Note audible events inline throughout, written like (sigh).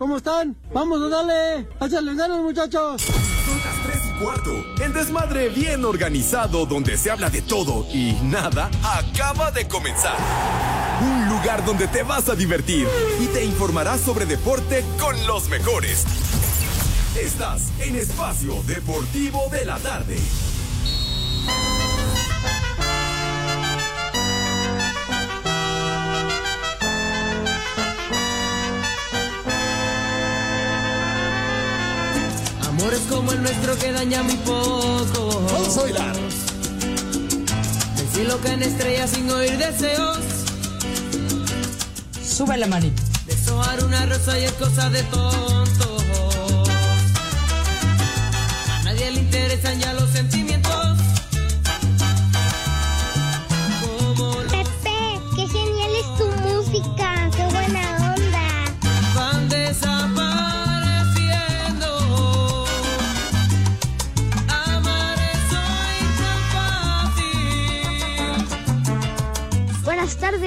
¿Cómo están? Vamos a darle. Échale ganas, muchachos. Son las 3 y cuarto. El desmadre bien organizado donde se habla de todo y nada acaba de comenzar. Un lugar donde te vas a divertir y te informarás sobre deporte con los mejores. Estás en Espacio Deportivo de la Tarde. Amores como el nuestro que daña muy poco. Vamos a bailar. Decir lo que en estrellas sin oír deseos. Sube la manita. Desojar una rosa y es cosa de tontos. A nadie le interesan ya los sentimientos.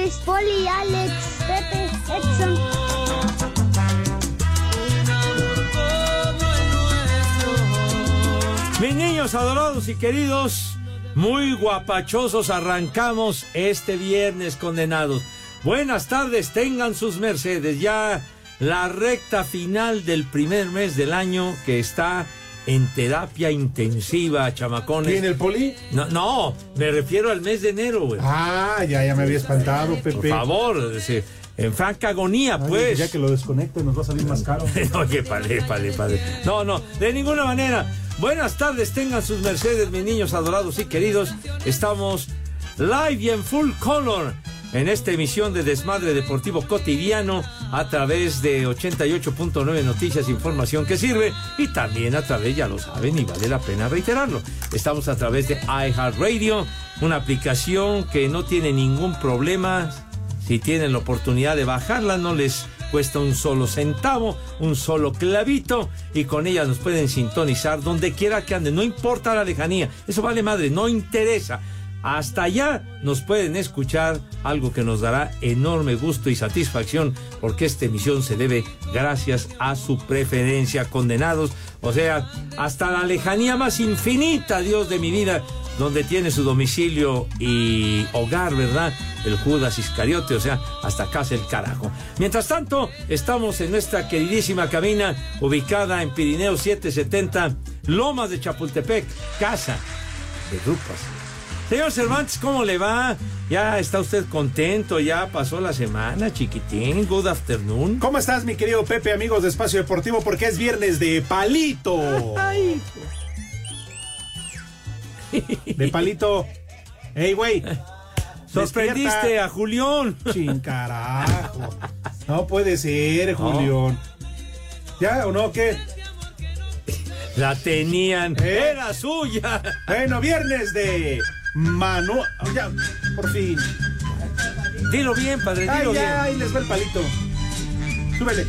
Tardes, Poli, Alex, Pepe, Edson. Mis niños adorados y queridos, muy guapachosos arrancamos este viernes condenados. Buenas tardes, tengan sus mercedes. Ya la recta final del primer mes del año que está en terapia intensiva, chamacones. ¿Tiene el poli? No, no, me refiero al mes de enero, güey. Ah, ya, ya me había espantado, Pepe. Por favor, en franca agonía, Ay, pues. Ya que lo desconecte nos va a salir más caro. Oye, pale, pale, pale. No, no, de ninguna manera. Buenas tardes, tengan sus mercedes, mis niños adorados y queridos. Estamos live y en full color en esta emisión de Desmadre Deportivo Cotidiano a través de 88.9 Noticias, información que sirve y también a través, ya lo saben y vale la pena reiterarlo. Estamos a través de iHeartRadio, una aplicación que no tiene ningún problema. Si tienen la oportunidad de bajarla, no les cuesta un solo centavo, un solo clavito y con ella nos pueden sintonizar donde quiera que anden, no importa la lejanía, eso vale madre, no interesa. Hasta allá nos pueden escuchar, algo que nos dará enorme gusto y satisfacción, porque esta emisión se debe gracias a su preferencia, condenados, o sea, hasta la lejanía más infinita, Dios de mi vida, donde tiene su domicilio y hogar, ¿verdad? El Judas Iscariote, o sea, hasta casa el carajo. Mientras tanto, estamos en nuestra queridísima cabina, ubicada en Pirineo 770, Lomas de Chapultepec, casa de Grupas. Señor Cervantes, ¿cómo le va? ¿Ya está usted contento? ¿Ya pasó la semana, chiquitín? Good afternoon. ¿Cómo estás, mi querido Pepe, amigos de Espacio Deportivo? Porque es viernes de palito. Ay, De palito. Ey, güey. sorprendiste Despierta. a Julián. Chin carajo. No puede ser, Julián. ¿Ya o no? ¿Qué? La tenían. ¿Eh? Era suya. Bueno, viernes de Manu. oh, ya, por fin. Dilo bien, padre, Ay, dilo ya, bien. ahí les va el palito. Súbele.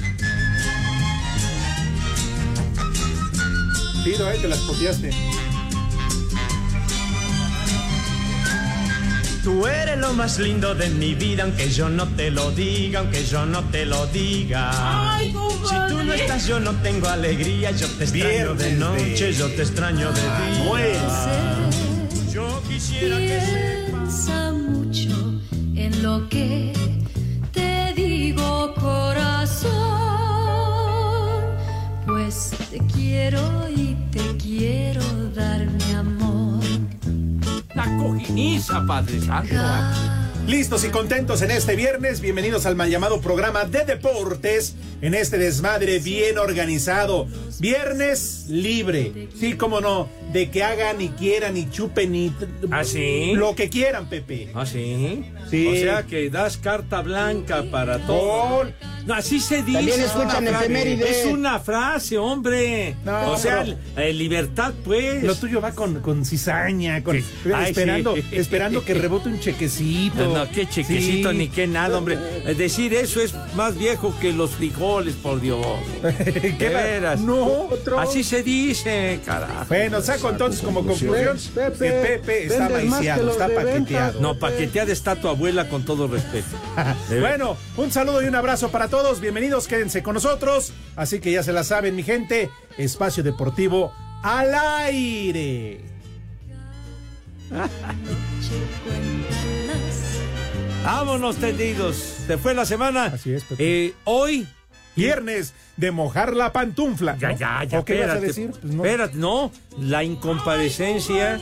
Pido, eh, te las copiaste. Tú eres lo más lindo de mi vida, aunque yo no te lo diga, aunque yo no te lo diga. si tú no estás, yo no tengo alegría, yo te extraño de noche, de yo te extraño de día. Piensa mucho en lo que te digo, corazón. Pues te quiero y te quiero dar mi amor. La cojiniza, padre santo. Listos y contentos en este viernes. Bienvenidos al mal llamado programa de deportes. En este desmadre bien organizado. Viernes libre. Sí, cómo no. De que hagan y quieran y chupen y. ¿Ah, sí? Lo que quieran, Pepe. ¿Ah, sí? Sí. O sea que das carta blanca para todo. No, así se dice. También es escuchan una frase. efemérides. Es una frase, hombre. No, o sea, pero- eh, libertad, pues. Lo tuyo va con, con cizaña, con, Sí. Ay, esperando, sí. (laughs) esperando que rebote un chequecito. No, no, qué chequecito Sí. ni qué nada, hombre. (laughs) Eh, Decir eso es más viejo que los frijoles. por Dios. (laughs) ¿Qué De veras. No. Así se dice, carajo. Bueno, saco entonces como conclusión Pepe, que Pepe está maiciado, está venta. paqueteado. No, paqueteada está tu abuela con todo respeto. Bueno, un saludo y un abrazo para todos. Bienvenidos, quédense con nosotros. Así que ya se la saben, mi gente. Espacio Deportivo al aire. Vámonos tendidos. Se fue la semana. Así es, Pepe. Eh, hoy. Viernes de mojar la pantufla. Ya, ¿no? ya, ya. ¿O qué vas a espérate, decir? Pues no. Espérate, no. La incomparecencia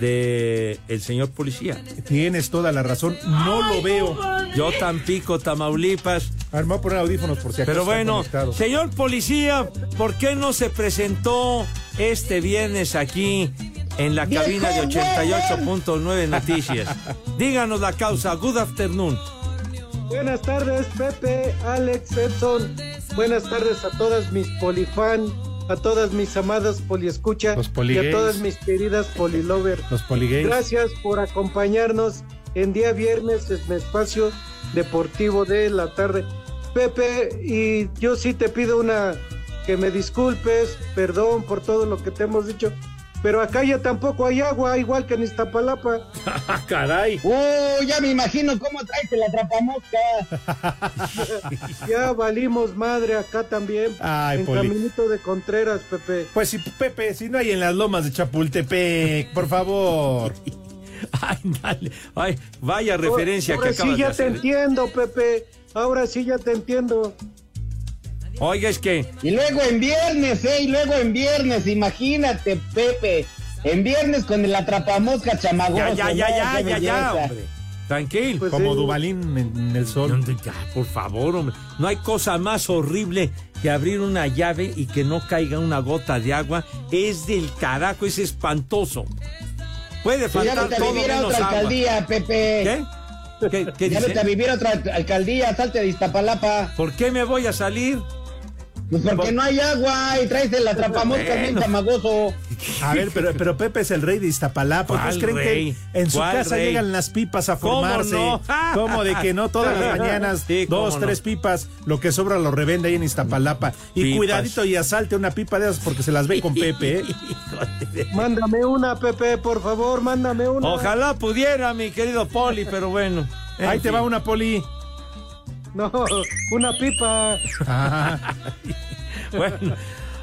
de el señor policía. Tienes toda la razón. No lo veo. Yo Tampico, Tamaulipas. A ver, me voy a poner audífonos por si acaso. Pero bueno, señor policía, ¿por qué no se presentó este viernes aquí en la cabina de 88.9 Noticias? Díganos la causa. Good afternoon. Buenas tardes, Pepe, Alex, Edson. Buenas tardes a todas mis polifan, a todas mis amadas poliescucha Los y a todas mis queridas polilover. Los poligays. Gracias por acompañarnos en día viernes en espacio deportivo de la tarde. Pepe, y yo sí te pido una que me disculpes, perdón por todo lo que te hemos dicho, pero acá ya tampoco hay agua, igual que en Iztapalapa. (laughs) Ah, caray. ¡Oh, ya me imagino cómo traes la trapamosca! (laughs) Ya valimos madre acá también. Ay, en Poli. Caminito de Contreras, Pepe. Pues si Pepe, si no hay en las lomas de Chapultepec, por favor. (laughs) Ay, dale. Ay, vaya referencia Ahora que acabas sí ya de te hacer. entiendo, Pepe. Ahora sí ya te entiendo. Oiga, es que Y luego en viernes, ¿eh? Y luego en viernes, imagínate, Pepe. En viernes con el atrapamosca chamagoso. ya, ya, ya, ¿no? ya, ya, ya, hombre. Tranquilo. Pues Como sí. Dubalín en, en el sol. Por favor, hombre. No hay cosa más horrible que abrir una llave y que no caiga una gota de agua. Es del carajo, es espantoso. Puede Pues ya faltar todo vivir a menos otra agua. alcaldía, Pepe. ¿Qué? ¿Qué, qué Ya dice? vete a vivir a otra alcaldía, salte de Iztapalapa. ¿Por qué me voy a salir? Pues porque no hay agua y traes el atrapamosca bien Bueno. chamagoso. A ver, pero, pero Pepe es el rey de Iztapalapa. ¿Ustedes ¿Cuál creen rey? que en su ¿Cuál casa rey? llegan las pipas a ¿Cómo formarse? no? ¿Cómo de que no? Todas las mañanas, (laughs) Sí, cómo dos, no. tres pipas. Lo que sobra lo revende ahí en Iztapalapa. Y Pipas. cuidadito y asalte una pipa de esas porque se las ve con Pepe, ¿eh? (laughs) Mándame una, Pepe, por favor, mándame una. Ojalá pudiera, mi querido Poli, pero bueno. En Ahí te fin. va una poli. No, una pipa. (laughs) Bueno,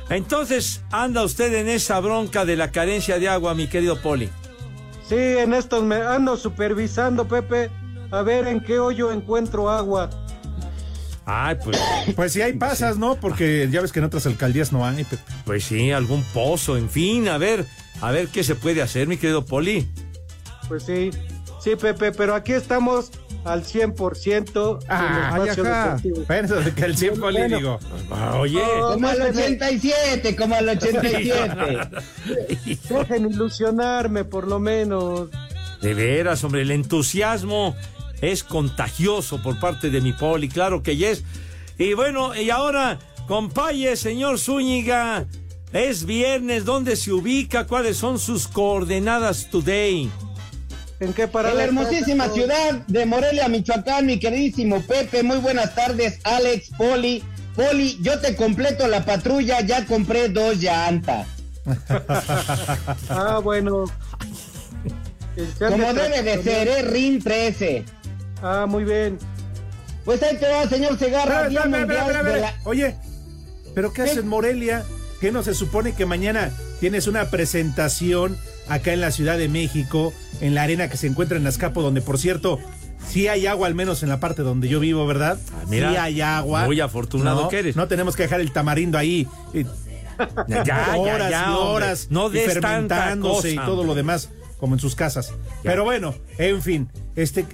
entonces anda usted en esa bronca de la carencia de agua, mi querido Poli. Sí, en estos me ando supervisando, Pepe. A ver en qué hoyo encuentro agua. Ay, pues, Pues si hay pasas, ¿no? Porque ya ves que en otras alcaldías no hay, Pepe. pues sí, algún pozo, en fin, a ver, a ver qué se puede hacer, mi querido Poli. Pues sí, sí, Pepe, pero aquí estamos al 100% en Ah, el espacio de que el 100 poli, Bueno. digo. Oye, Oh, Como al déjenme- 87, como al 87. (laughs) Dejen ilusionarme, por lo menos. de veras, hombre, el entusiasmo es contagioso por parte de mi Poli, claro que yes. Y bueno, y ahora, compaye, señor Zúñiga, es viernes, ¿dónde se ubica? ¿Cuáles son sus coordenadas today? ¿En qué En parada? la está, hermosísima Pepe? ciudad de Morelia, Michoacán, mi queridísimo Pepe. Muy buenas tardes, Alex, Poli. Poli, yo te completo la patrulla, ya compré dos llantas. (laughs) Ah, bueno. Como debe de ser, ¿eh? RIN 13. Ah, muy bien. Pues ahí te va, señor Segarra. De espera. la- Oye, ¿pero qué haces en Morelia? ¿Qué no se supone que mañana tienes una presentación acá en la Ciudad de México, en la arena que se encuentra en Azcapo, donde por cierto, sí hay agua, al menos en la parte donde yo vivo, ¿verdad? Ah, mira, sí hay agua. muy afortunado No, que eres. No tenemos que dejar el tamarindo ahí. eh, Ya, ya, horas ya, y horas No y fermentándose y todo hombre. lo demás como en sus casas. Pero bueno, en fin, este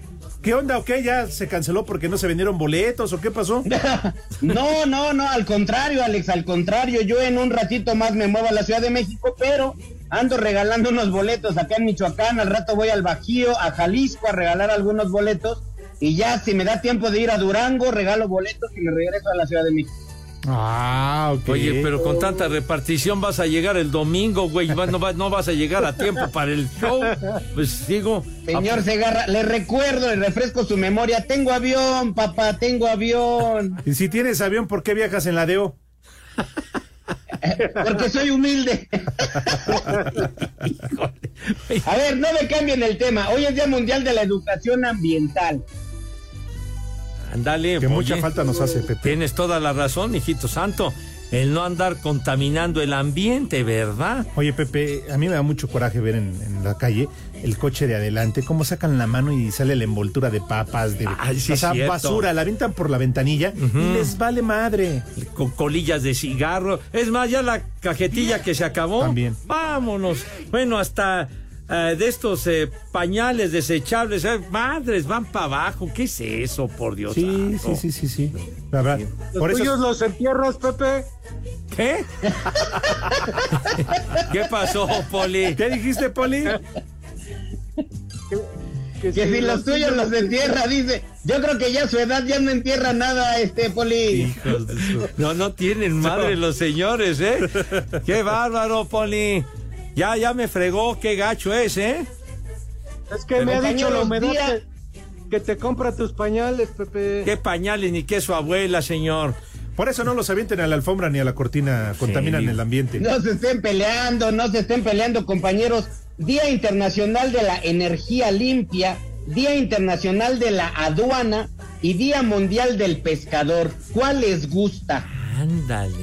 ¿qué onda o qué? ¿Ya se canceló porque no se vendieron boletos o qué pasó? (laughs) No, no, no, al contrario, Alex, al contrario. Yo en un ratito más me muevo a la Ciudad de México, pero ando regalando unos boletos acá en Michoacán. Al rato voy al Bajío, a Jalisco, a regalar algunos boletos. Y ya, si me da tiempo de ir a Durango, regalo boletos y me regreso a la Ciudad de México. Ah, ok. Oye, pero con tanta repartición vas a llegar el domingo, güey. No, va- no vas a llegar a tiempo para el show. Pues digo. Señor Segarra, le recuerdo, le refresco su memoria. Tengo avión, papá, tengo avión. Y si tienes avión, ¿por qué viajas en la DEO? (laughs) Porque soy humilde. (laughs) A ver, no me cambien el tema. Hoy es Día Mundial de la Educación Ambiental. Ándale. Que oye, mucha falta nos hace, Pepe. Tienes toda la razón, hijito santo. El no andar contaminando el ambiente, ¿verdad? Oye, Pepe, a mí me da mucho coraje ver en, en la calle el coche de adelante, cómo sacan la mano y sale la envoltura de papas, de Ay, sí o sea, basura, la aventan por la ventanilla y les vale madre. Con colillas de cigarro. Es más, ya la cajetilla que se acabó. También. Vámonos. Bueno, hasta eh, de estos eh, pañales desechables. eh, madres, van para abajo. ¿Qué es eso, por Dios? Sí, santo? sí, sí, sí, sí. La verdad. ¿Los Por eso tuyos los entierras, Pepe? ¿Qué? (laughs) ¿Qué pasó, Poli? ¿Qué dijiste, Poli? Que si los tuyos los entierra, dice. Yo creo que ya a su edad ya no entierra nada, este Poli. Hijos de su- (laughs) No, no tienen madre los señores, ¿eh? Qué bárbaro, Poli. Ya, ya me fregó, qué gacho es, ¿eh? Es que me ha dicho la Compañeros, humedad día- que, que te compra tus pañales, Pepe. Qué pañales ni qué su abuela, señor. Por eso no los avienten a la alfombra ni a la cortina, contaminan el ambiente. No se estén peleando, no se estén peleando, compañeros. Día Internacional de la Energía Limpia, Día Internacional de la Aduana y Día Mundial del Pescador. ¿Cuál les gusta? Ándale.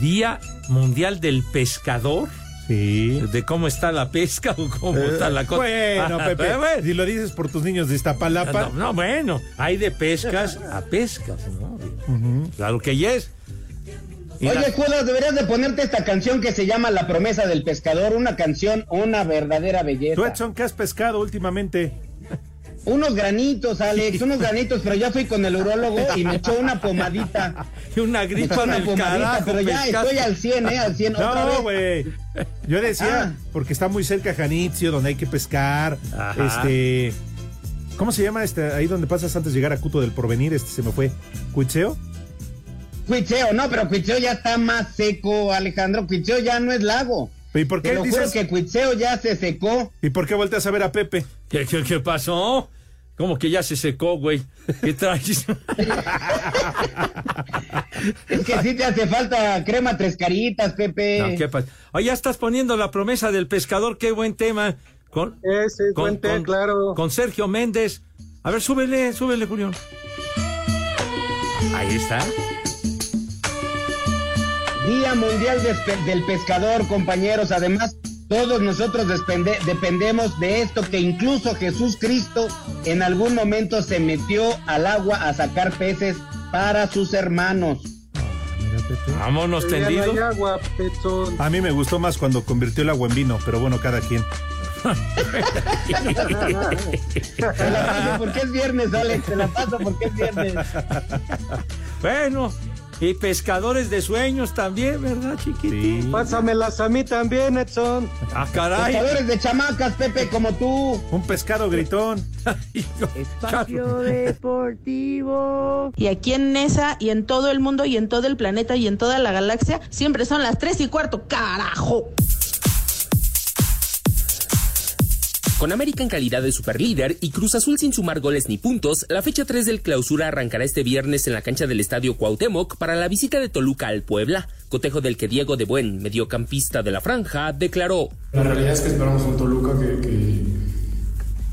Día Mundial del Pescador. Sí. ¿De cómo está la pesca o cómo está la cosa? Bueno, Ah, (laughs) Pepe, bueno. si lo dices por tus niños de Iztapalapa, No, no, bueno, hay de pescas a pescas, ¿no? Claro que yes. Y Oye, la- Judas, deberías de ponerte esta canción que se llama La promesa del pescador, una canción, una verdadera tú, belleza. Edson, ¿qué has pescado últimamente? Unos granitos, Alex, unos granitos, pero ya fui con el urólogo y me echó una pomadita. y (laughs) una gripa una del pomadita, carajo, pero ya pescaste. estoy al 100, ¿eh? Al 100 otra No, vez. güey. Yo decía, Ah. porque está muy cerca Janitzio, donde hay que pescar. Ajá. Este. ¿Cómo se llama este? Ahí donde pasas antes de llegar a Cuto del Porvenir, este se me fue. ¿Cuitzeo? Cuitzeo, no, pero Cuitzeo ya está más seco, Alejandro. Cuitzeo ya no es lago. ¿Y por Te qué lo juro dices? que Cuitzeo ya se secó. ¿Y por qué volteas a ver a Pepe? ¿Qué, qué, qué pasó? ¿Cómo que ya se secó, güey? ¿Qué traes? Es que sí te hace falta crema tres caritas, Pepe. No, ¿qué pasa? Oye, ya estás poniendo la promesa del pescador, qué buen tema. Con, Ese es buen té, claro. con Sergio Méndez. A ver, súbele, súbele, Julián. Ahí está. Día Mundial del Pescador, compañeros. Además, todos nosotros dependemos de esto, que incluso Jesús Cristo en algún momento se metió al agua a sacar peces para sus hermanos. Vámonos tendidos. A mí me gustó más cuando convirtió el agua en vino, pero bueno, cada quien. Se la paso porque es viernes, Alex. Se la paso porque es viernes. Bueno, y pescadores de sueños también, ¿verdad, chiquitín? Sí. Pásamelas a mí también, Edson. Ah, caray. Pescadores de chamacas, Pepe, como tú. Un pescado gritón. (laughs) Espacio Deportivo. Y aquí en Nesa y en todo el mundo y en todo el planeta y en toda la galaxia siempre son las tres y cuarto, carajo. Con América en calidad de superlíder y Cruz Azul sin sumar goles ni puntos, la fecha 3 del clausura arrancará este viernes en la cancha del Estadio Cuauhtémoc para la visita de Toluca al Puebla, cotejo del que Diego de Buen, mediocampista de la franja, declaró. La realidad es que esperamos un Toluca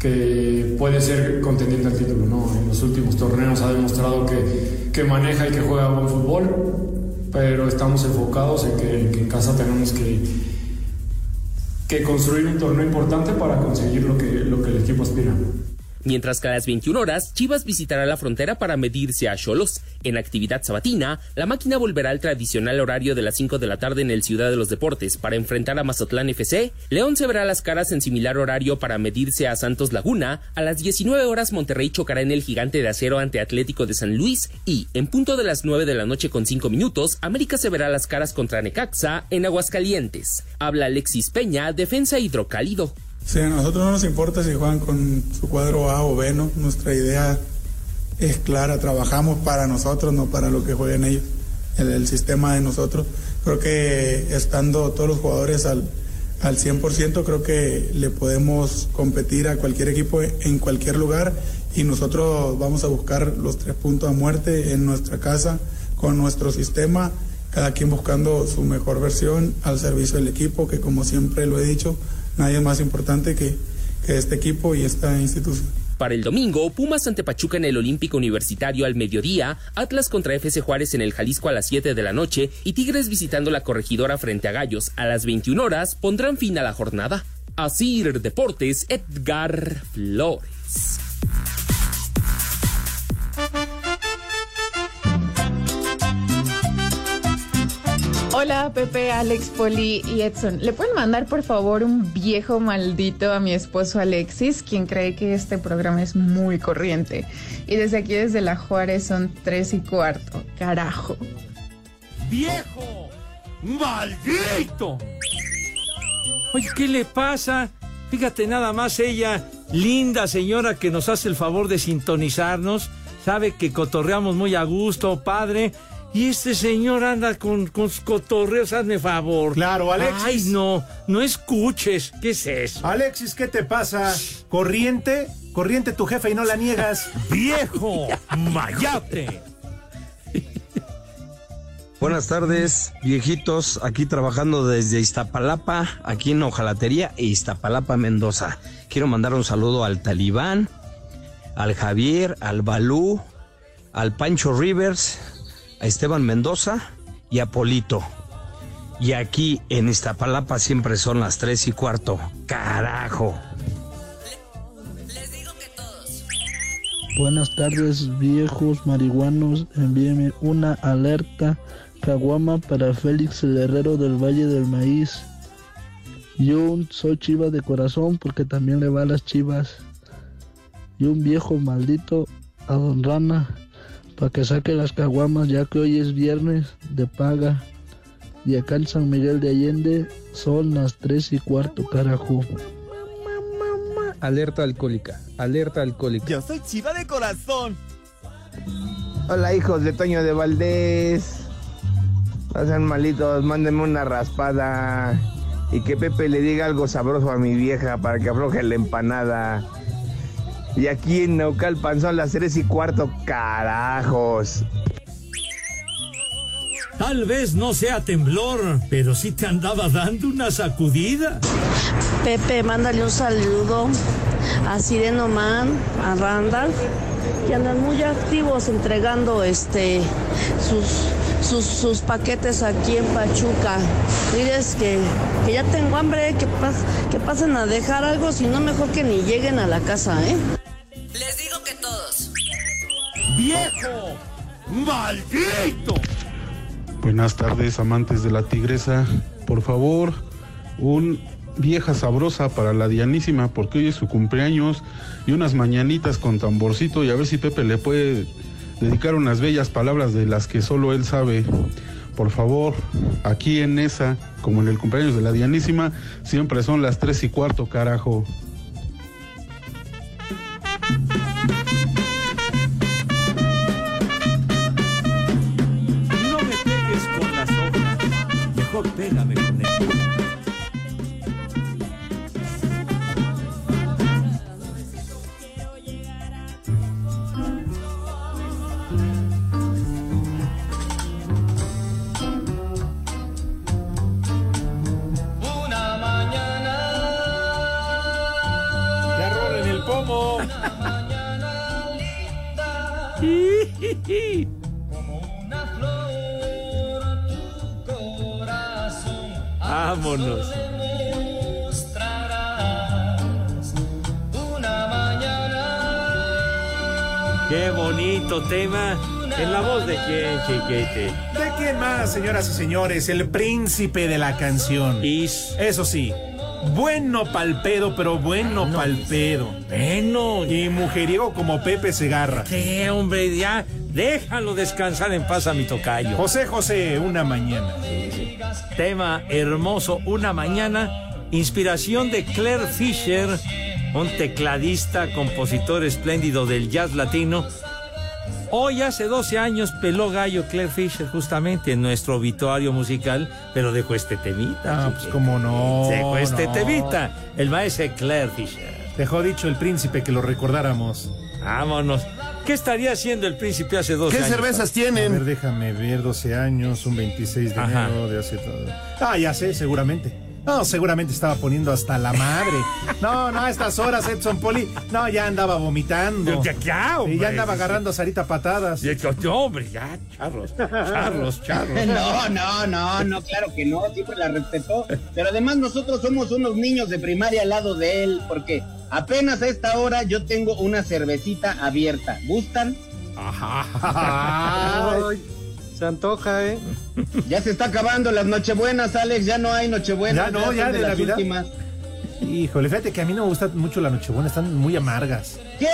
que, puede ser contendiente al título. ¿no? En los últimos torneos ha demostrado que, maneja y que juega buen fútbol, pero estamos enfocados en que en casa tenemos que, que construir un torneo importante para conseguir lo que, lo que el equipo aspira. Mientras que a las 21 horas, Chivas visitará la frontera para medirse a Cholos. En actividad sabatina, la máquina volverá al tradicional horario de las 5 de la tarde en el Ciudad de los Deportes para enfrentar a Mazatlán FC. León se verá las caras en similar horario para medirse a Santos Laguna. A las 19 horas, Monterrey chocará en el Gigante de Acero ante Atlético de San Luis. Y, en punto de las 9 de la noche con 5 minutos, América se verá las caras contra Necaxa en Aguascalientes. Habla Alexis Peña, defensa hidrocálido. Sí, a nosotros no nos importa si juegan con su cuadro A o B, ¿no? Nuestra idea es clara, trabajamos para nosotros, no para lo que jueguen ellos, el, el sistema de nosotros. Creo que estando todos los jugadores al, al 100%, creo que le podemos competir a cualquier equipo en cualquier lugar y nosotros vamos a buscar los tres puntos a muerte en nuestra casa con nuestro sistema, cada quien buscando su mejor versión al servicio del equipo, que como siempre lo he dicho, nadie más importante que, que este equipo y esta institución. Para el domingo, Pumas ante Pachuca en el Olímpico Universitario al mediodía, Atlas contra FC Juárez en el Jalisco a las 7 de la noche y Tigres visitando la corregidora frente a Gallos a las 21 horas pondrán fin a la jornada. Asir Deportes, Edgar Flores. Hola, Pepe, Alex, Poli y Edson. ¿Le pueden mandar, por favor, un viejo maldito a mi esposo Alexis, quien cree que este programa es muy corriente? Y desde aquí, desde la Juárez, son tres y cuarto. Carajo. ¡Viejo! ¡Maldito! Oye, ¿qué le pasa? Fíjate nada más ella, linda señora que nos hace el favor de sintonizarnos, sabe que cotorreamos muy a gusto, padre, y este señor anda con, con sus cotorreos, hazme favor. Claro, Alexis. Ay, no, no escuches. ¿Qué es eso? Alexis, ¿qué te pasa? ¿Corriente? Corriente tu jefe y no la niegas. (laughs) ¡Viejo! ¡Mayate! Buenas tardes, viejitos, aquí trabajando desde Iztapalapa, aquí en Ojalatería e Iztapalapa, Mendoza. Quiero mandar un saludo al Talibán, al Javier, al Balú, al Pancho Rivers, a Esteban Mendoza y a Polito. Y aquí en Iztapalapa siempre son las tres y cuarto. Carajo. Buenas tardes, viejos marihuanos. Envíeme una alerta caguama para Félix el Herrero del Valle del Maíz. Yo soy chiva de corazón porque también le va a las chivas. Y un viejo maldito a Don Rana para que saque las caguamas ya que hoy es viernes de paga. Y acá en San Miguel de Allende son las tres y cuarto, carajo. Alerta alcohólica, alerta alcohólica. Yo soy chiva de corazón. Hola hijos de Toño de Valdés. No sean malitos, mándenme una raspada. Y que Pepe le diga algo sabroso a mi vieja para que afloje la empanada. Y aquí en Naucalpan son las tres y cuarto, carajos. Tal vez no sea temblor, pero sí te andaba dando una sacudida. Pepe, mándale un saludo a Sireno Man, a Randall, que andan muy activos entregando este sus, sus, sus paquetes aquí en Pachuca. Diles que, que ya tengo hambre, que, pas- que pasen a dejar algo, si no mejor que ni lleguen a la casa, ¿eh? Les digo que todos. ¡Viejo! ¡Maldito! Buenas tardes, amantes de la tigresa. Por favor, un vieja sabrosa para la Dianísima, porque hoy es su cumpleaños, y unas mañanitas con tamborcito, y a ver si Pepe le puede dedicar unas bellas palabras de las que solo él sabe. Por favor, aquí en esa, como en el cumpleaños de la Dianísima, siempre son las tres y cuarto, carajo. Tema. En la voz de quién, chiquete. ¿De quién más, señoras y señores? El príncipe de la canción. Eso sí, bueno palpedo, pero bueno palpedo. Bueno. Y mujeriego como Pepe Segarra. Sí, hombre, ya déjalo descansar en paz a mi tocayo. José José, una mañana. Tema hermoso, una mañana. Inspiración de Claire Fisher, un tecladista, compositor espléndido del jazz latino, Hoy hace 12 años peló gallo Claire Fisher justamente en nuestro obituario musical, pero dejó este temita. Ah, pues cómo no. Dejó este no. temita. El maestro Claire Fisher. Dejó dicho el príncipe que lo recordáramos. Vámonos. ¿Qué estaría haciendo el príncipe hace 12 ¿Qué años? cervezas A tienen? ver, déjame ver, 12 años, un 26 de Ajá. enero de hace todo. Ah, ya sé, seguramente. No, seguramente estaba poniendo hasta la madre. No, no, a estas horas, Edson Poli. No, ya andaba vomitando. Ya, ya, Y hombre. ya andaba agarrando a Sarita patadas. Ya, no, hombre, ya, charros, charros, charros. (laughs) No, no, no, no, claro que no, siempre la respetó. Pero además nosotros somos unos niños de primaria al lado de él, porque apenas a esta hora yo tengo una cervecita abierta. ¿Gustan? (laughs) Ay, se antoja, ¿eh? (laughs) Ya se está acabando las Nochebuenas, Alex, ya no hay Nochebuenas. Ya no, ya de las Navidad. últimas. Híjole, fíjate que a mí no me gusta mucho la Nochebuena, están muy amargas. ¿Qué?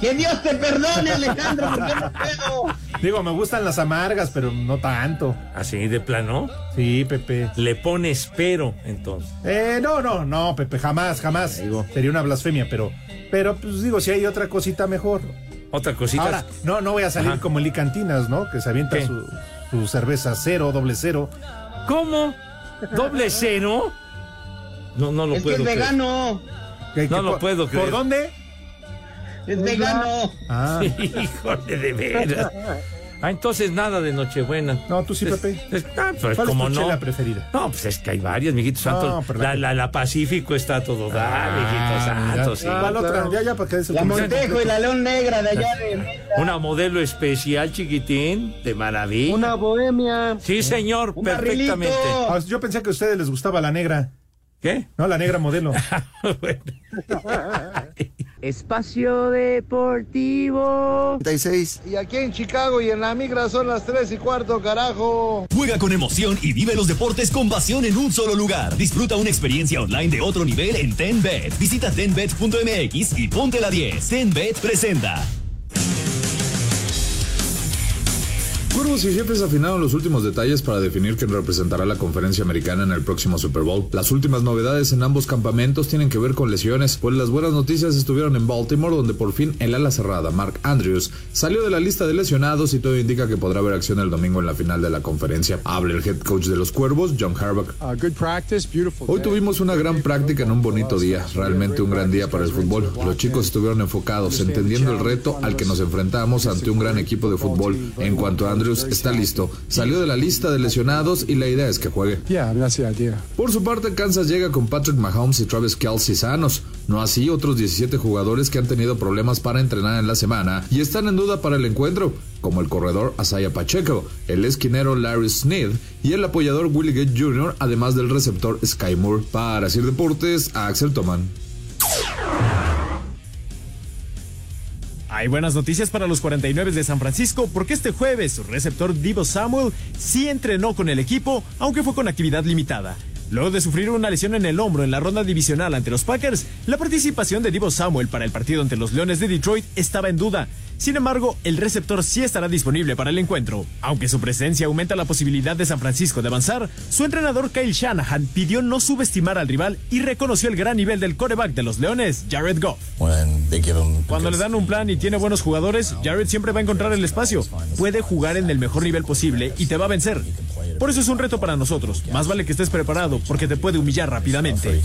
Que Dios te perdone, Alejandro, porque no puedo. Digo, me gustan las amargas, pero no tanto. Así de plano. Sí, Pepe. Le pones pero, entonces. Eh, no, no, no, Pepe, jamás, jamás. Sería una blasfemia, pero, pero, pues digo, si hay otra cosita mejor. Otra cosita. Ahora, no, no voy a salir Ajá. como el Cantinas, ¿no? Que se avienta ¿Qué? su, su cerveza cero, doble cero. ¿Cómo? ¿Doble (laughs) cero? No, no lo Es que puedo es creer. vegano. ¿Qué- No lo por- puedo creer. ¿Por dónde? Es vegano. Ah. (laughs) Híjole, de veras. (laughs) Ah, entonces nada de Nochebuena. No, tú sí, Pepe. Es- ah, pues, ¿Cuál es como tu no. chela preferida? No, pues es que hay varias, mijito No, santo. pero la, la la, Pacífico está todo dar, Ah, mijito santo, sí. ¿Cuál otra? claro. Ya, ya, para que des el La Montejo y la León Negra de allá de. Una modelo especial, chiquitín, de maravilla. Una bohemia. Sí, señor, Un perfectamente. barrilito. Ah, yo pensé que a ustedes les gustaba la negra. ¿Qué? No, la negra modelo. (laughs) Bueno. (laughs) Espacio Deportivo. 36. Y aquí en Chicago y en la migra son las 3 y cuarto, carajo. Juega con emoción y vive los deportes con pasión en un solo lugar. Disfruta una experiencia online de otro nivel en TenBet. Visita tenbet.mx y ponte la 10. TenBet presenta. Cuervos y Jefes afinaron los últimos detalles para definir quién representará la conferencia americana en el próximo Super Bowl. Las últimas novedades en ambos campamentos tienen que ver con lesiones, pues las buenas noticias estuvieron en Baltimore, donde por fin el ala cerrada, Mark Andrews, salió de la lista de lesionados y todo indica que podrá haber acción el domingo en la final de la conferencia. Habla el head coach de los Cuervos, John Harbaugh. Hoy tuvimos una gran práctica en un bonito día, realmente un gran día para el fútbol. Los chicos estuvieron enfocados, entendiendo el reto al que nos enfrentamos ante un gran equipo de fútbol. En cuanto a Andrews, está listo. Salió de la lista de lesionados y la idea es que juegue. Por su parte, Kansas llega con Patrick Mahomes y Travis Kelsey sanos. No así otros 17 jugadores que han tenido problemas para entrenar en la semana y están en duda para el encuentro, como el corredor Asaya Pacheco, el esquinero Larry Sneed y el apoyador Willie Gate Jr., además del receptor Sky Moore. Para Sir Deportes, Axel Toman. Hay buenas noticias para los 49 de San Francisco porque este jueves su receptor Divo Samuel sí entrenó con el equipo, aunque fue con actividad limitada. Luego de sufrir una lesión en el hombro en la ronda divisional ante los Packers, la participación de Divo Samuel para el partido ante los Leones de Detroit estaba en duda. Sin embargo, el receptor sí estará disponible para el encuentro. Aunque su presencia aumenta la posibilidad de San Francisco de avanzar, su entrenador Kyle Shanahan pidió no subestimar al rival y reconoció el gran nivel del coreback de los Leones, Jared Goff. Cuando le dan un plan y tiene buenos jugadores, Jared siempre va a encontrar el espacio. Puede jugar en el mejor nivel posible y te va a vencer. Por eso es un reto para nosotros. Más vale que estés preparado porque te puede humillar rápidamente.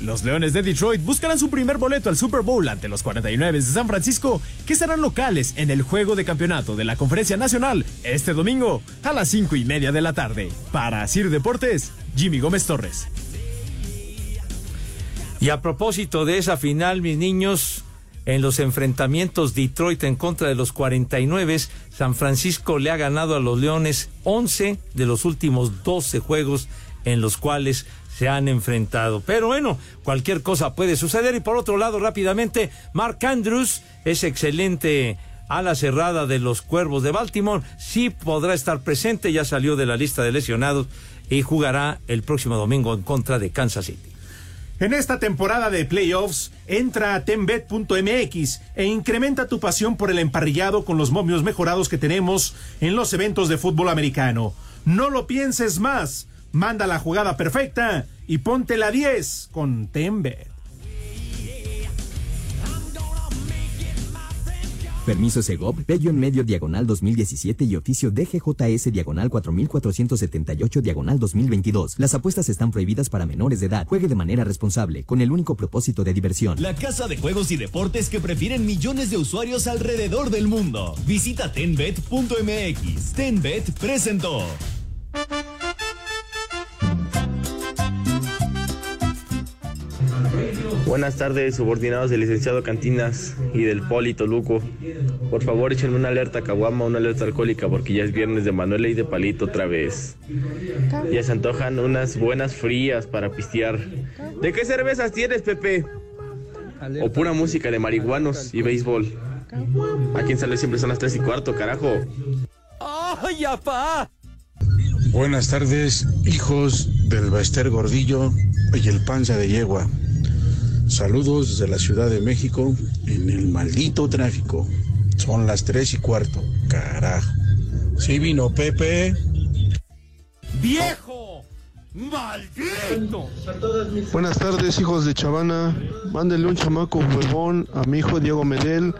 Los Leones de Detroit buscarán su primer boleto al Super Bowl ante los 49 de San Francisco, que serán locales en el juego de campeonato de la Conferencia Nacional este domingo a las 5 y media de la tarde. Para Sir Deportes, Jimmy Gómez Torres. Y a propósito de esa final, mis niños, en los enfrentamientos Detroit en contra de los 49, San Francisco le ha ganado a los Leones 11 de los últimos 12 juegos en los cuales se han enfrentado. Pero bueno, cualquier cosa puede suceder. Y por otro lado, rápidamente, Mark Andrews es excelente a la cerrada de los Cuervos de Baltimore. Sí podrá estar presente, ya salió de la lista de lesionados y jugará el próximo domingo en contra de Kansas City. En esta temporada de playoffs, entra a tenbet.mx e incrementa tu pasión por el emparrillado con los momios mejorados que tenemos en los eventos de fútbol americano. No lo pienses más, manda la jugada perfecta y ponte la 10 con Tenbet. Permiso Segov, Bello medio diagonal 2017 y oficio DGJS diagonal 4478 diagonal 2022. Las apuestas están prohibidas para menores de edad. Juegue de manera responsable, con el único propósito de diversión. La casa de juegos y deportes que prefieren millones de usuarios alrededor del mundo. Visita tenbet.mx. Tenbet presentó. Buenas tardes, subordinados del licenciado Cantinas y del Poli Toluco. Por favor, échenme una alerta caguama, una alerta alcohólica, porque ya es viernes de Manuela y de Palito otra vez. Ya se antojan unas buenas frías para pistear. ¿De qué cervezas tienes, Pepe? O pura música de marihuanos y béisbol. Aquí en Sale siempre son las tres y cuarto, carajo. ¡Ay, apá! Buenas tardes, hijos del Bester Gordillo y el Panza de Yegua. Saludos desde la Ciudad de México en el maldito tráfico. Son las tres y cuarto. Carajo. Sí vino Pepe. ¡Viejo! ¡Maldito! Buenas tardes, hijos de Chavana. Mándenle un chamaco huevón a mi hijo Diego Medel,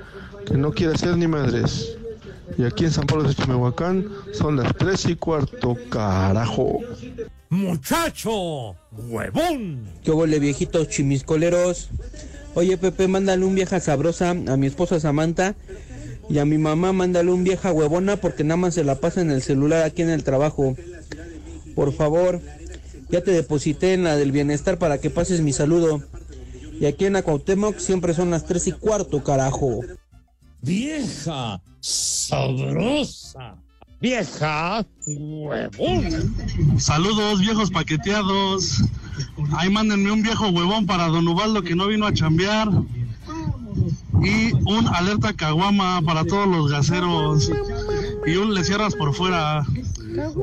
que no quiere hacer ni madres. Y aquí en San Pablo de Chimehuacán son las tres y cuarto, carajo. ¡Muchacho! ¡Huevón! ¿Qué huele, viejitos chimiscoleros? Oye, Pepe, mándale un vieja sabrosa a mi esposa Samantha. Y a mi mamá, mándale un vieja huevona porque nada más se la pasa en el celular aquí en el trabajo. Por favor, ya te deposité en la del bienestar para que pases mi saludo. Y aquí en Acuauhtémoc siempre son las tres y cuarto, carajo. ¡Vieja! ¡Sabrosa! ¡Vieja! ¡Huevón! Saludos, viejos paqueteados. Ahí mándenme un viejo huevón para don Ubaldo que no vino a chambear. Y un alerta caguama para todos los gaseros. Y un le cierras por fuera.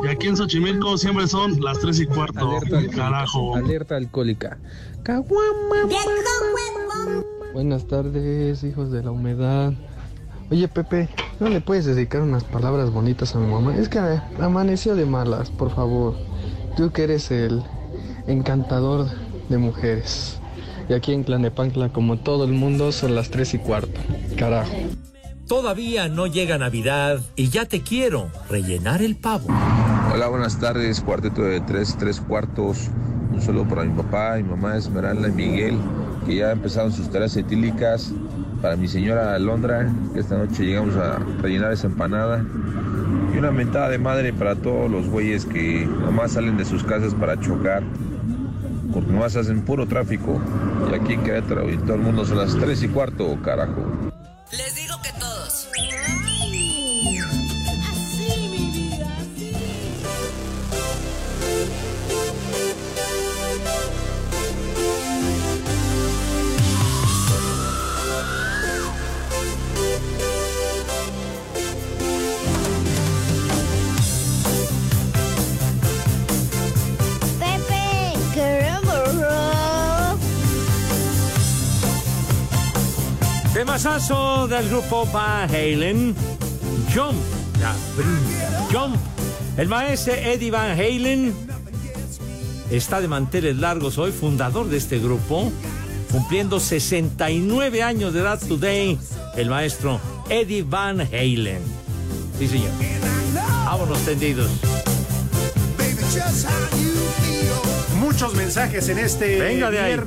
Y aquí en Xochimilco siempre son las tres y cuarto. Carajo. Alerta alcohólica. Buenas tardes, hijos de la humedad. Oye, Pepe, ¿no le puedes dedicar unas palabras bonitas a mi mamá? Es que amaneció de malas, por favor. Tú que eres el encantador de mujeres. Y aquí en Clanepancla, como todo el mundo, son las tres y cuarto. Carajo. Todavía no llega Navidad y ya te quiero rellenar el pavo. Hola, buenas tardes, cuarteto de tres, tres cuartos. Un saludo para mi papá, mi mamá Esmeralda y Miguel, que ya empezaron sus tareas etílicas. Para mi señora Alondra, que esta noche llegamos a rellenar esa empanada. Y una mentada de madre para todos los güeyes que nomás salen de sus casas para chocar. Porque nomás hacen puro tráfico. Y aquí en Querétaro todo el mundo son las tres y cuarto, carajo. Les digo que Temazazo del grupo Van Halen. Jump. Brin- Jump. El maestro Eddie Van Halen está de manteles largos hoy, fundador de este grupo, cumpliendo 69 años de edad today, el maestro Eddie Van Halen. Sí, señor. Vámonos tendidos. Muchos mensajes en este Venga de ahí.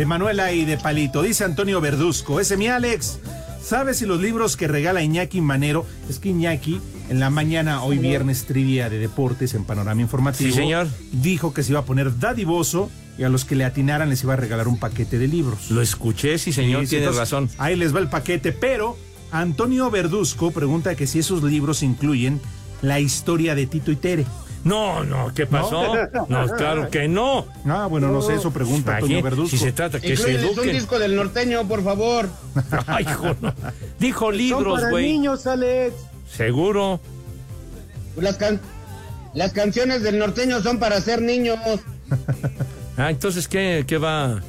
De Manuela y de Palito. Dice Antonio Verduzco, ese mi Alex. ¿Sabes si los libros que regala Iñaki Manero, es que Iñaki en la mañana, hoy viernes, trivia de deportes en Panorama Informativo, Sí, señor. dijo que se iba a poner dadivoso y a los que le atinaran les iba a regalar un paquete de libros. Lo escuché, sí, señor, tiene entonces, razón. Ahí les va el paquete, pero Antonio Verduzco pregunta que si esos libros incluyen la historia de Tito y Tere. No, no, ¿qué pasó? (laughs) No, claro que no. Ah, bueno, no sé, eso pregunta Antonio Imagínate, Verduzco. Si se trata que se Inclúyeles un eduquen. disco del norteño, por favor. (laughs) Ay, hijo, no. Dijo Son libros, para güey. niños, Alex. Seguro. Las, can- las canciones del norteño son para ser niños. Ah, entonces, ¿qué, qué va?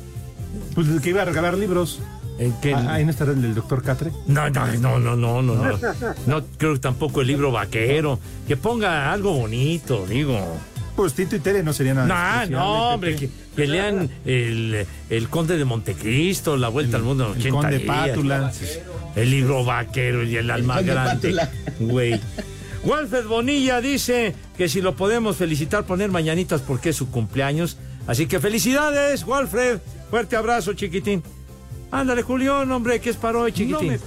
Pues que iba a regalar libros. ¿En qué? Ah, ahí no estará el del doctor Catre. No, no, no, no, no, no, no. (laughs) No creo que tampoco el libro vaquero. Que ponga algo bonito, digo. Pues Tito y Tere no serían nada. No, no, hombre, que, que lean el, el Conde de Montecristo, La Vuelta al Mundo en 80 Conde días. Pátula. El libro vaquero y el alma Conde grande. Güey. Walfred Bonilla dice que si lo podemos felicitar, poner mañanitas porque es su cumpleaños. Así que felicidades, Walfred. Fuerte abrazo, chiquitín. Ándale, Julián, hombre, que es para hoy, chiquitín.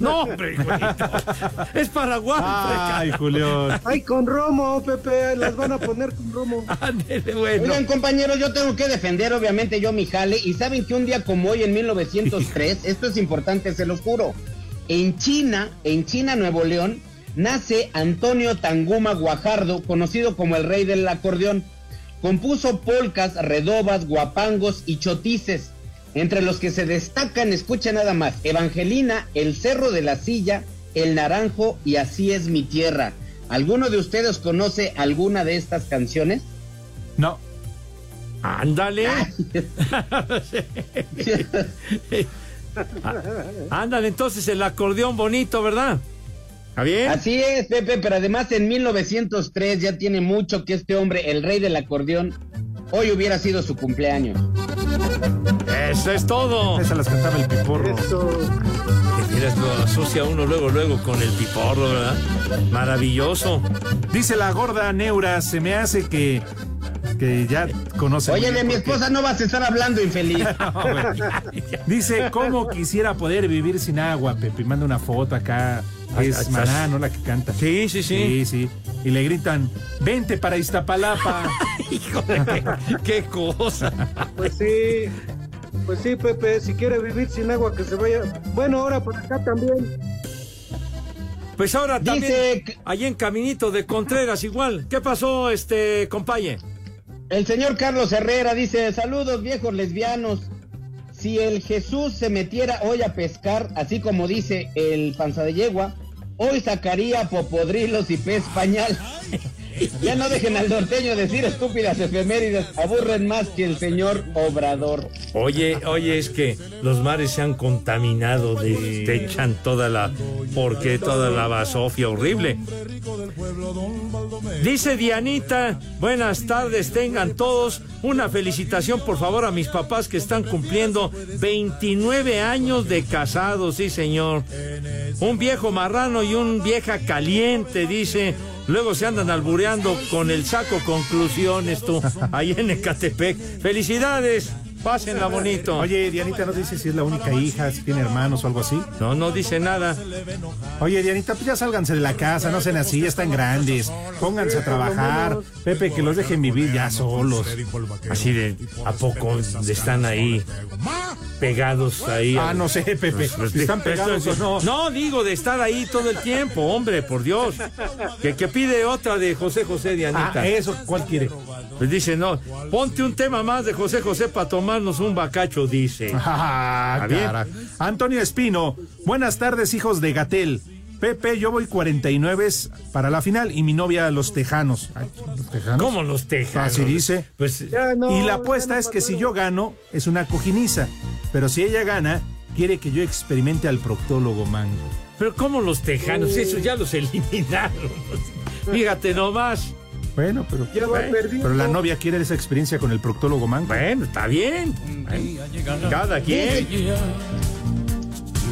No, hombre, güeyito. (laughs) Es para Walfred. Ay, Julián. Ay, con Romo, Pepe, las van a poner con Romo. (laughs) Ándale, bueno. Oigan, compañeros, yo tengo que defender, obviamente, yo mi jale. Y saben que un día como hoy, en 1903, esto es importante, se los juro. En China, en China, Nuevo León, nace Antonio Tanguma Guajardo, conocido como el rey del acordeón. Compuso polcas, redobas, guapangos y chotices, entre los que se destacan, escucha nada más, Evangelina, El Cerro de la Silla, El Naranjo y Así es mi tierra. ¿Alguno de ustedes conoce alguna de estas canciones? No. Ándale. (laughs) Ándale, entonces el acordeón bonito, ¿verdad? ¿Está bien? Así es, Pepe, pero además en 1903 ya tiene mucho que este hombre, el rey del acordeón, hoy hubiera sido su cumpleaños. Eso es todo. Esa las cantaba el piporro. Mira, lo asocia uno luego, luego con el piporro, ¿verdad? Maravilloso. Dice la gorda Neura, se me hace que, que ya conoce. Oye, de mi esposa no vas a estar hablando, infeliz. (laughs) Dice, ¿cómo quisiera poder vivir sin agua, Pepe? Manda una foto acá. Es ay, Maná, ¿no? La que canta. Sí, sí, sí. Sí, sí. Y le gritan, vente para Iztapalapa. (laughs) Híjole, qué, qué cosa. Pues sí, pues sí, Pepe, si quiere vivir sin agua, que se vaya. Bueno, ahora por acá también. Pues ahora también, Dice allí en Caminito de Contreras, igual. ¿Qué pasó, este, compañe? El señor Carlos Herrera dice, saludos viejos lesbianos. Si el Jesús se metiera hoy a pescar, así como dice el panza de yegua, hoy sacaría popodrilos y pez pañal. (laughs) ya no dejen al norteño decir estúpidas efemérides, aburren más que el señor Obrador. Oye, oye, es que los mares se han contaminado, de, te echan toda la, porque toda la basofia horrible. Dice Dianita, buenas tardes, tengan todos una felicitación por favor a mis papás que están cumpliendo 29 años de casados, sí señor. Un viejo marrano y un vieja caliente, dice. Luego se andan albureando con el saco conclusiones, tú, ahí en Ecatepec. Felicidades, pásenla bonito. Oye, Dianita no dice si es la única hija, si tiene hermanos o algo así. No, no dice nada. Oye, Dianita, pues ya sálganse de la casa, no sean así, ya están grandes. Pónganse a trabajar. Pepe, que los dejen vivir ya solos. Así de, ¿a poco están ahí pegados ahí? Ah, no sé, Pepe. Si están pegados o no. No, digo de estar ahí todo el tiempo, hombre, por Dios. Que, que pide otra de José José Dianita. Ah, eso, ¿cuál quiere? Pues dice, no, ponte un tema más de José José para tomarnos un bacacho, dice. (laughs) Ah. Antonio Espino, buenas tardes, hijos de Gatel. Pepe, yo voy 49 para la final y mi novia los Tejanos. Ay, ¿Los Tejanos? ¿Cómo los tejanos? Así dice. Pues, Ya no, y la ya apuesta no es que si yo gano, es una cojiniza. Pero si ella gana, quiere que yo experimente al proctólogo, man. pero ¿cómo los tejanos? Eso ya los (laughs) eliminaron. Fíjate nomás. Bueno, pero, Ya va perdiendo. pero la novia quiere esa experiencia con el proctólogo, man. Bueno, está bien. Cada quien.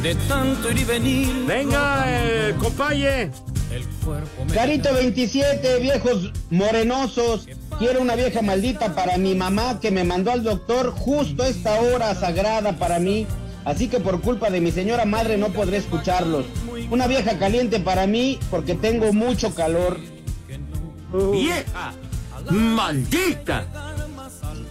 De tanto ir y venir. Venga, eh, compañe. Carito 27, viejos morenosos. Quiero una vieja maldita para mi mamá que me mandó al doctor justo a esta hora sagrada para mí. Así que por culpa de mi señora madre no podré escucharlos. Una vieja caliente para mí porque tengo mucho calor. ¡Vieja! ¡Maldita!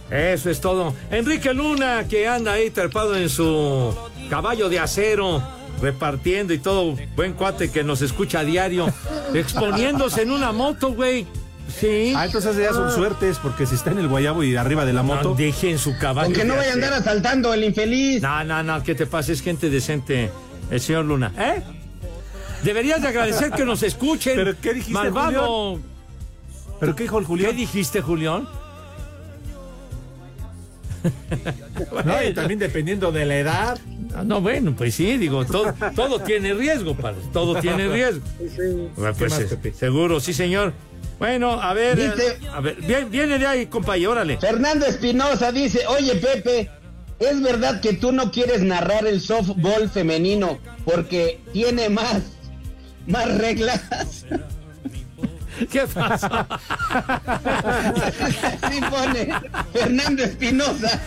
Eso es todo. Enrique Luna, que anda ahí trepado en su caballo de acero, repartiendo y todo. Buen cuate que nos escucha a diario, (laughs) exponiéndose en una moto, güey. Sí. Ah, entonces ya son suertes, porque si está en el guayabo y arriba de la moto. No, deje en su caballo. Aunque no vaya a andar asaltando el infeliz. No, no, no, ¿qué te pasa? Es gente decente, el señor Luna. ¿Eh? Deberías de agradecer que nos escuchen. (laughs) ¿Pero qué dijiste, Malvado. ¿Pero qué dijo el Julián? ¿Qué dijiste, Julián? (laughs) No, y también dependiendo de la edad. Ah, No, bueno, pues sí, digo, todo, todo tiene riesgo, padre, todo tiene (laughs) riesgo. Sí, sí. Bueno, ¿Qué pues, más, eh, seguro, sí, señor. Bueno, a ver, Dice- a ver, viene, viene de ahí, compañero, órale. Fernando Espinosa dice, oye Pepe, es verdad que tú no quieres narrar el softball femenino porque tiene más, más reglas. (laughs) ¿Qué pasa? (laughs) Pone Fernando Espinosa.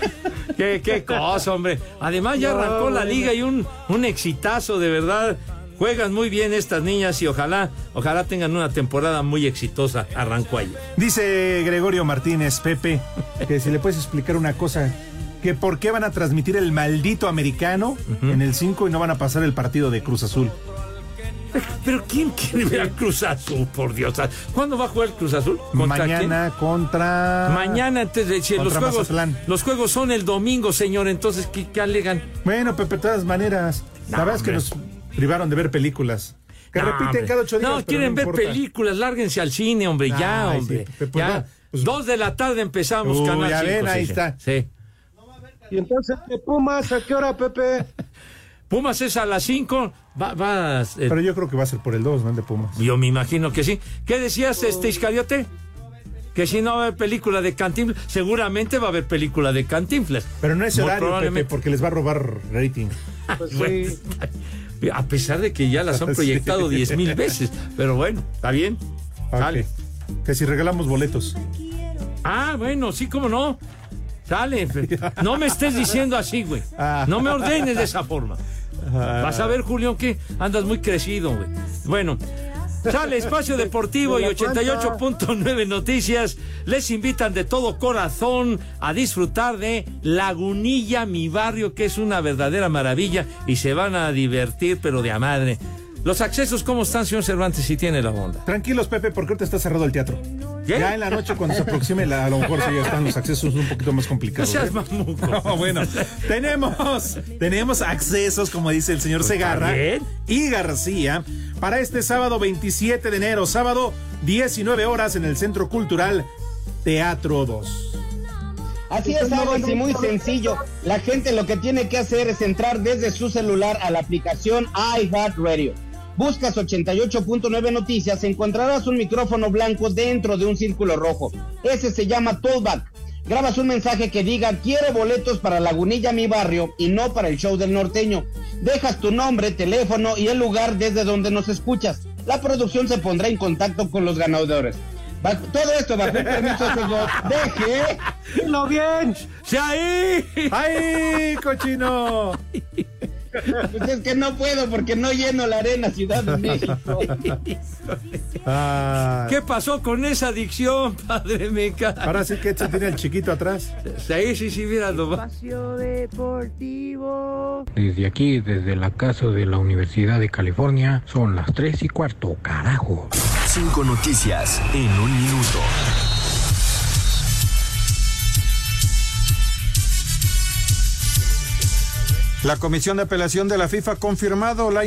¿Qué, qué cosa, hombre. Además ya arrancó la liga y un, un exitazo, de verdad. Juegan muy bien estas niñas y ojalá, ojalá tengan una temporada muy exitosa. Arrancó ahí. Dice Gregorio Martínez, Pepe, que si le puedes explicar una cosa, que por qué van a transmitir el maldito americano en el 5 y no van a pasar el partido de Cruz Azul. Pero ¿quién quiere ver al Cruz Azul, por Dios? ¿Cuándo va a jugar el Cruz Azul? ¿Contra Mañana contra... Mañana, entonces, si los Contra juegos, Mazatlán. los juegos son el domingo, señor, entonces, ¿qué, qué alegan? Bueno, Pepe, de todas maneras, No, la verdad es que nos privaron de ver películas. Que No, repiten hombre. cada ocho días. No, quieren ver importa. películas, lárguense al cine, hombre, ya, Ay, hombre. sí, Pepe, pues ya. pues- Dos de la tarde empezamos, Uy, Canal ya 5, ven, ahí sí, está. Sí. Y entonces, ¿de Pumas a qué hora, Pepe? (laughs) Pumas es a las 5, va, va, eh, Pero yo creo que va a ser por el 2, ¿no? El de Pumas. yo me imagino que sí. ¿Qué decías, este Iscariote? Que si no va a haber película de Cantinflas, seguramente va a haber película de Cantinflas. Pero no es Muy horario, Pepe, probablemente. porque les va a robar rating. Pues (laughs) Bueno, sí. a pesar de que ya las han (laughs) proyectado diez mil veces. Pero bueno, está bien. Ok. Sale. Que si regalamos boletos. Ah, bueno, sí, cómo no. Sale. No me estés diciendo así, güey. Ah. No me ordenes de esa forma. (laughs) Vas a ver, Julián, que andas muy crecido, güey. Bueno. Sale Espacio Deportivo y 88.9 Noticias. Les invitan de todo corazón a disfrutar de Lagunilla, mi barrio, que es una verdadera maravilla y se van a divertir, pero de a madre. Los accesos, ¿cómo están, señor Cervantes, si tiene la onda? Tranquilos, Pepe, porque ahorita está cerrado el teatro. ¿Qué? Ya en la noche, cuando se aproxime, la- a lo mejor sí ya están los accesos un poquito más No complicados. seas ¿eh? mamuco. (laughs) No, bueno, tenemos, tenemos accesos, como dice el señor Pues Segarra y García, para este sábado 27 de enero, sábado 19 horas en el Centro Cultural Teatro 2. Así es, Alex, y muy sencillo. La gente lo que tiene que hacer es entrar desde su celular a la aplicación iHeartRadio. Buscas 88.9 noticias, encontrarás un micrófono blanco dentro de un círculo rojo. Ese se llama Tollback. Grabas un mensaje que diga quiero boletos para Lagunilla mi barrio y no para el show del norteño. Dejas tu nombre, teléfono y el lugar desde donde nos escuchas. La producción se pondrá en contacto con los ganadores. Va- todo esto bajo el permiso de los deje. ¡Dilo bien! ¡Sí ahí! ¡Ay, cochino! (laughs) Pues es que no puedo porque no lleno la arena Ciudad de México. Ah, ¿Qué pasó con esa adicción, padre Meca? ahora sí que se tiene el chiquito atrás. Sí, sí, sí, mira, lo va. Espacio Deportivo. Desde aquí, desde la casa de la Universidad de California, son las 3 y cuarto, carajo. Cinco noticias en un minuto. La Comisión de Apelación de la FIFA ha confirmado la ah,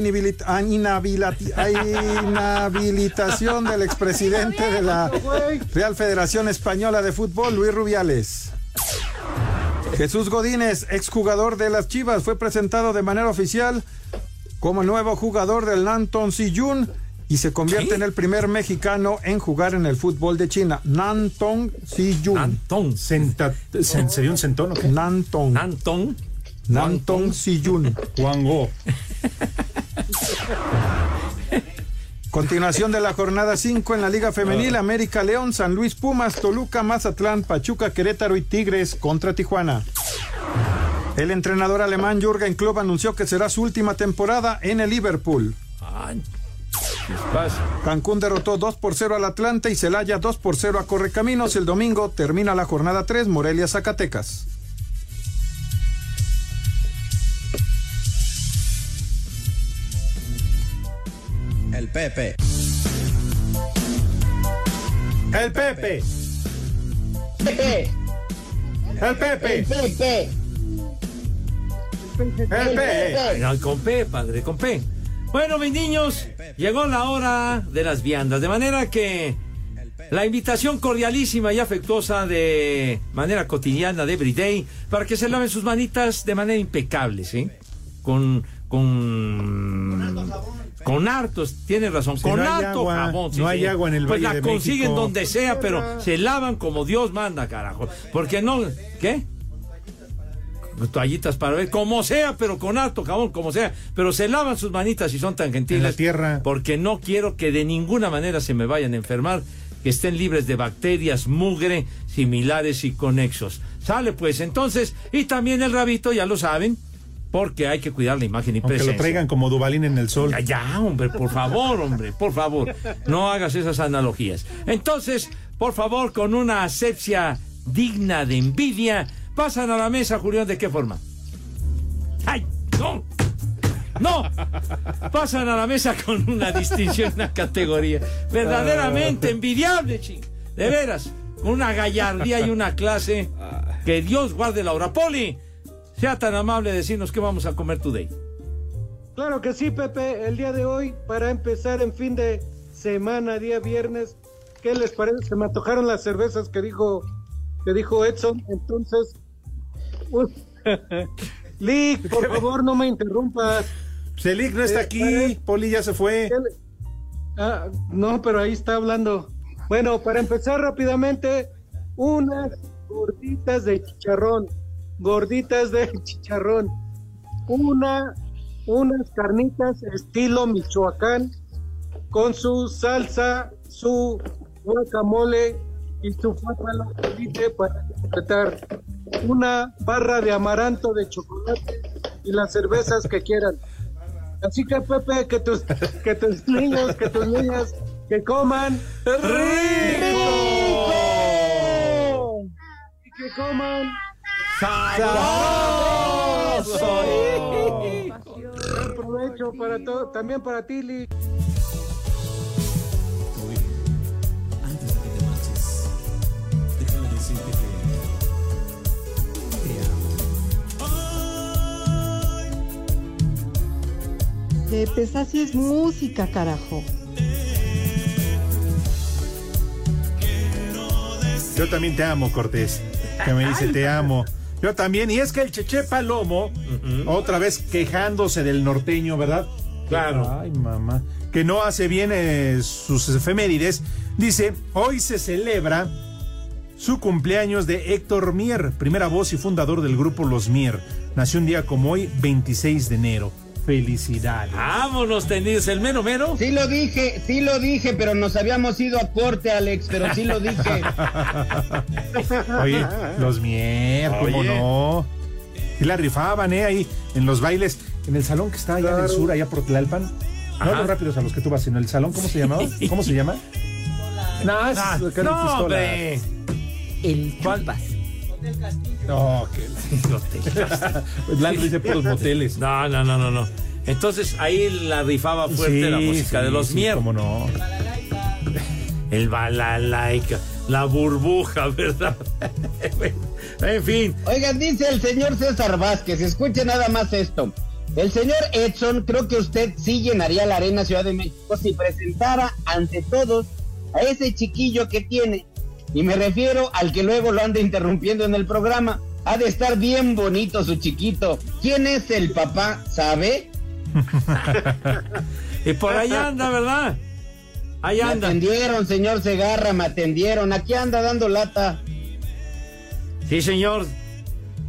ah, inhabilitación del expresidente de la Real Federación Española de Fútbol, Luis Rubiales. Jesús Godínez, exjugador de las Chivas, fue presentado de manera oficial como el nuevo jugador del Nanton Siyun y se convierte en el primer mexicano en jugar en el fútbol de China. Nanton Siyun. Antón. Senta- ¿se- ¿Sería un centón o qué? Nanton. Antón. Nanton Siyun. Juan Go. Continuación de la jornada 5 en la Liga Femenil, América León, San Luis Pumas, Toluca, Mazatlán, Pachuca, Querétaro y Tigres contra Tijuana. El entrenador alemán Jürgen Klopp anunció que será su última temporada en el Liverpool. Cancún derrotó 2 por 0 al Atlanta y Celaya 2 por 0 a Correcaminos. El domingo termina la jornada 3, Morelia, Zacatecas. El Pepe. El Pepe. Pepe, El Pepe. el Pepe, El Pepe. No, con P, padre, con P. Bueno, mis niños, llegó la hora de las viandas, de manera que la invitación cordialísima y afectuosa de manera cotidiana de Everyday para que se laven sus manitas de manera impecable, ¿sí? Con, con, Con hartos, tiene razón, Si con no harto agua, jabón. no hay agua en el Pues Valle la de consiguen México. donde sea, pero se lavan como Dios manda, carajo. Porque no, ¿qué? Toallitas para ver, como sea, pero con harto jabón, como sea. Pero se lavan sus manitas y son tan gentiles. En la tierra. Porque no quiero que de ninguna manera se me vayan a enfermar, que estén libres de bacterias, mugre, similares y conexos. Sale pues, entonces, y también el rabito, ya lo saben, porque hay que cuidar la imagen y Aunque presencia. lo traigan como Dubalín en el sol. Ya, ya, hombre, por favor, hombre, por favor, no hagas esas analogías. Entonces, por favor, con una asepsia digna de envidia, pasan a la mesa, Julián, ¿de qué forma? ¡Ay, no! ¡No! Pasan a la mesa con una distinción, una categoría verdaderamente envidiable, ching. De veras, con una gallardía y una clase que Dios guarde la hora. Poli, sea tan amable de decirnos qué vamos a comer today. Claro que sí, Pepe. El día de hoy, para empezar en fin de semana, día viernes, ¿qué les parece? Se me antojaron las cervezas que dijo, que dijo Edson. Entonces, (laughs) Lick, por favor, no me interrumpas. Celic no está Eh, aquí, eh, Poli ya se fue. Ah, no, pero ahí está hablando. Bueno, para empezar rápidamente, unas gorditas de chicharrón, gorditas de chicharrón, una, unas carnitas estilo Michoacán con su salsa, su guacamole y su pápalo para completar, una barra de amaranto de chocolate y las cervezas que quieran. Así que Pepe, que tus, que tus niños, que tus niñas, que coman rico. Y que coman Buen provecho para todo, también para ti, Lee. Antes de que te marches, déjame decirte que te amo. Pepe, esa sí es música, carajo. Yo también te amo, Cortés. Que me dice te amo. Yo también. Y es que el Cheche Palomo, otra vez quejándose del norteño, ¿verdad? Claro. Ay, mamá. Que no hace bien eh, sus efemérides. Dice, hoy se celebra su cumpleaños de Héctor Mier, primera voz y fundador del grupo Los Mier. Nació un día como hoy, 26 de enero. Felicidades. Vámonos, tendidos, el mero mero. Sí lo dije, sí lo dije, pero nos habíamos ido a corte, Alex, pero sí lo dije. (laughs) Oye, los Mier, ¿cómo Oye. no? Y la rifaban, ¿eh? Ahí en los bailes, en el salón que está allá en el Claro. sur, allá por Tlalpan. No Ajá. los rápidos a los que tú vas, sino el salón, ¿cómo se llamaba? (laughs) ¿Cómo se llama? No, es Ah, no, hombre. El chupas. No, que Lalo (laughs) dice puros moteles. No, no, no, no, no. Entonces ahí la rifaba fuerte la música sí, de los sí, mier. cómo no. (laughs) El balalaica, la burbuja, (laughs) ¿verdad? en fin. Oigan, dice el señor César Vázquez, escuche nada más esto. El señor Edson, creo que usted sí llenaría la Arena Ciudad de México si presentara ante todos a ese chiquillo que tiene. Y me refiero al que luego lo anda interrumpiendo en el programa. Ha de estar bien bonito su chiquito. ¿Quién es el papá? ¿Sabe? (laughs) Y por ahí anda, ¿verdad? Ahí Me anda. atendieron, señor Segarra, me atendieron. Aquí anda dando lata. Sí, señor.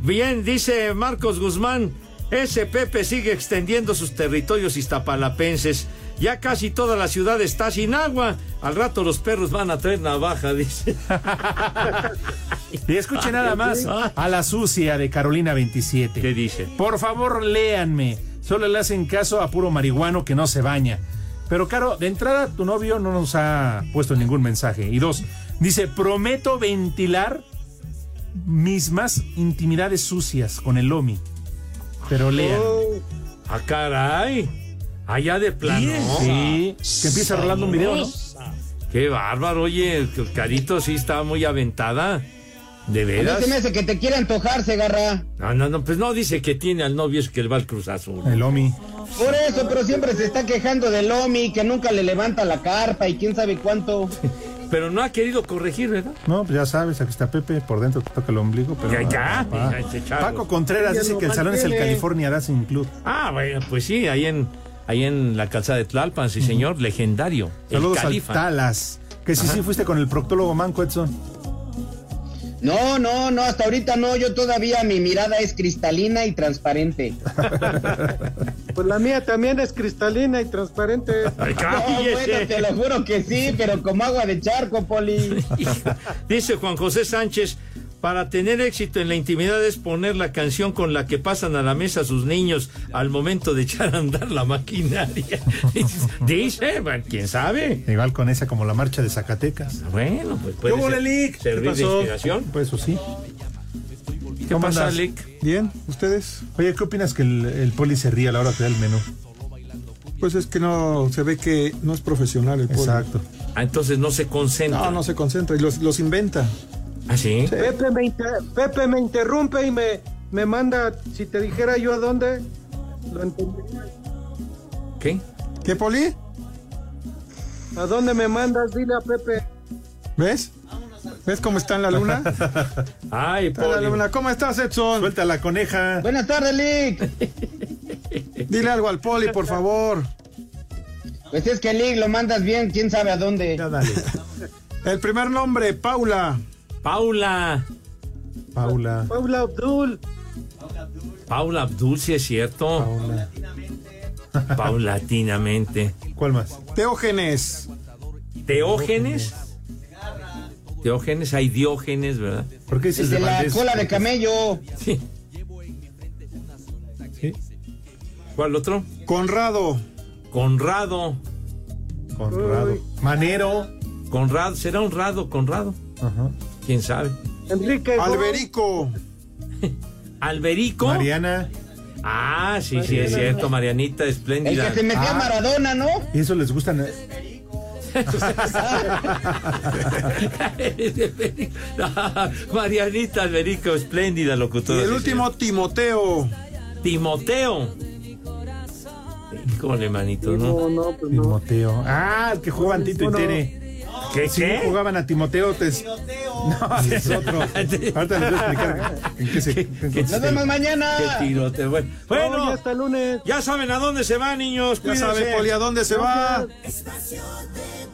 Bien, dice Marcos Guzmán, ese Pepe sigue extendiendo sus territorios iztapalapenses. Ya casi toda la ciudad está sin agua. Al rato los perros van a traer navaja, dice. Y escuche nada más a la sucia de Carolina 27. ¿Qué dice? Por favor, léanme. Solo le hacen caso a puro marihuano que no se baña. Pero, Caro, de entrada, tu novio no nos ha puesto ningún mensaje. Y dos, dice, prometo ventilar mis más intimidades sucias con el Lomi. Pero lean. Ah, caray. Allá de plano. Sí, que empieza rolando un video, ¿no? Qué bárbaro, oye, Carito sí está muy aventada. ¿De A mí veras? se me hace que te quiere antojar, Segarra. No, no, no, pues no dice que tiene al novio, es que él va al Cruz Azul. El Lomi. Por eso, pero siempre se está quejando del Omi, que nunca le levanta la carpa y quién sabe cuánto. (laughs) Pero no ha querido corregir, ¿verdad? No, pues ya sabes, aquí está Pepe, por dentro te toca el ombligo. Pero Ya, ya, Ah. Paco Contreras Ya dice que el salón es el. California Dancing Club. Ah, bueno, pues sí, ahí en, ahí en la calzada de Tlalpan, sí señor, legendario. el Saludos al califa. Talas. Que sí, Ajá. sí fuiste con el proctólogo Manco Edson. No, no, no, hasta ahorita no, yo todavía mi mirada es cristalina y transparente. (laughs) Pues la mía también es cristalina y transparente. Ay, No, bueno, te lo juro que sí, pero como agua de charco, Poli. (laughs) Dice Juan José Sánchez, para tener éxito en la intimidad es poner la canción con la que pasan a la mesa sus niños al momento de echar a andar la maquinaria. (laughs) Dice, bueno, quién sabe. Igual con esa como la marcha de Zacatecas. Bueno, pues puede ¿Qué ser-? ¿Qué servir de pasó? inspiración. Pues eso sí. ¿Qué ¿Cómo pasa? Lick? Bien, ¿ustedes? Oye, ¿qué opinas que el, el poli se ríe a la hora que da el menú? Pues es que no, se ve que no es profesional el poli. Exacto. Ah, entonces no se concentra. No, no se concentra y los, los inventa. ¿Ah, sí? Pepe me, inter- Pepe me interrumpe y me, me manda, si te dijera yo a dónde, lo entendería. ¿Qué? ¿Qué, Poli? ¿A dónde me mandas? Dile a Pepe. ¿Ves? ¿Ves cómo está en la luna? (laughs) Ay, Está en la Poli. luna. ¿Cómo estás, Edson? Suelta la coneja. Buenas tardes, Lick. (laughs) Dile algo al Poli, por favor. Pues es que Lick lo mandas bien, quién sabe a dónde. Ya dale. El primer nombre, Paula. Paula. Paula. Paula Abdul. Paula Abdul, sí es cierto. Paula. Paulatinamente. (laughs) ¿Cuál más? Teógenes. ¿Teógenes? Teógenes, hay diógenes, ¿verdad? ¿Por qué dices Desde de la Valdés? cola de camello. Sí. Sí. ¿Cuál otro? Conrado. Conrado. Conrado. Manero. Conrado, será honrado, Conrado. Ajá. ¿Quién sabe? Enrique. Alberico. (laughs) Alberico. Mariana. Ah, sí, sí, es cierto, Marianita, El espléndida. que se metía a Ah. Maradona, ¿no? Y eso les gusta. ¿no? (laughs) Marianita Alberico, espléndida Y locutora. el sí, último, Timoteo. sí. Timoteo. Híjole, manito, ¿no? No, no, pues no. Timoteo. Ah, el que jugaban Tito y Bueno. Tere. ¿Qué, Sí, qué? jugaban a Timoteo. Te... (laughs) No, es otro. (laughs) Ahorita les voy a explicar en qué se. qué Nos vemos mañana. Qué tirote. Bueno, hasta el lunes. ya saben a dónde se van, niños. Ya Cuídense. sabe, Poli, a dónde se va. Gracias. Estación de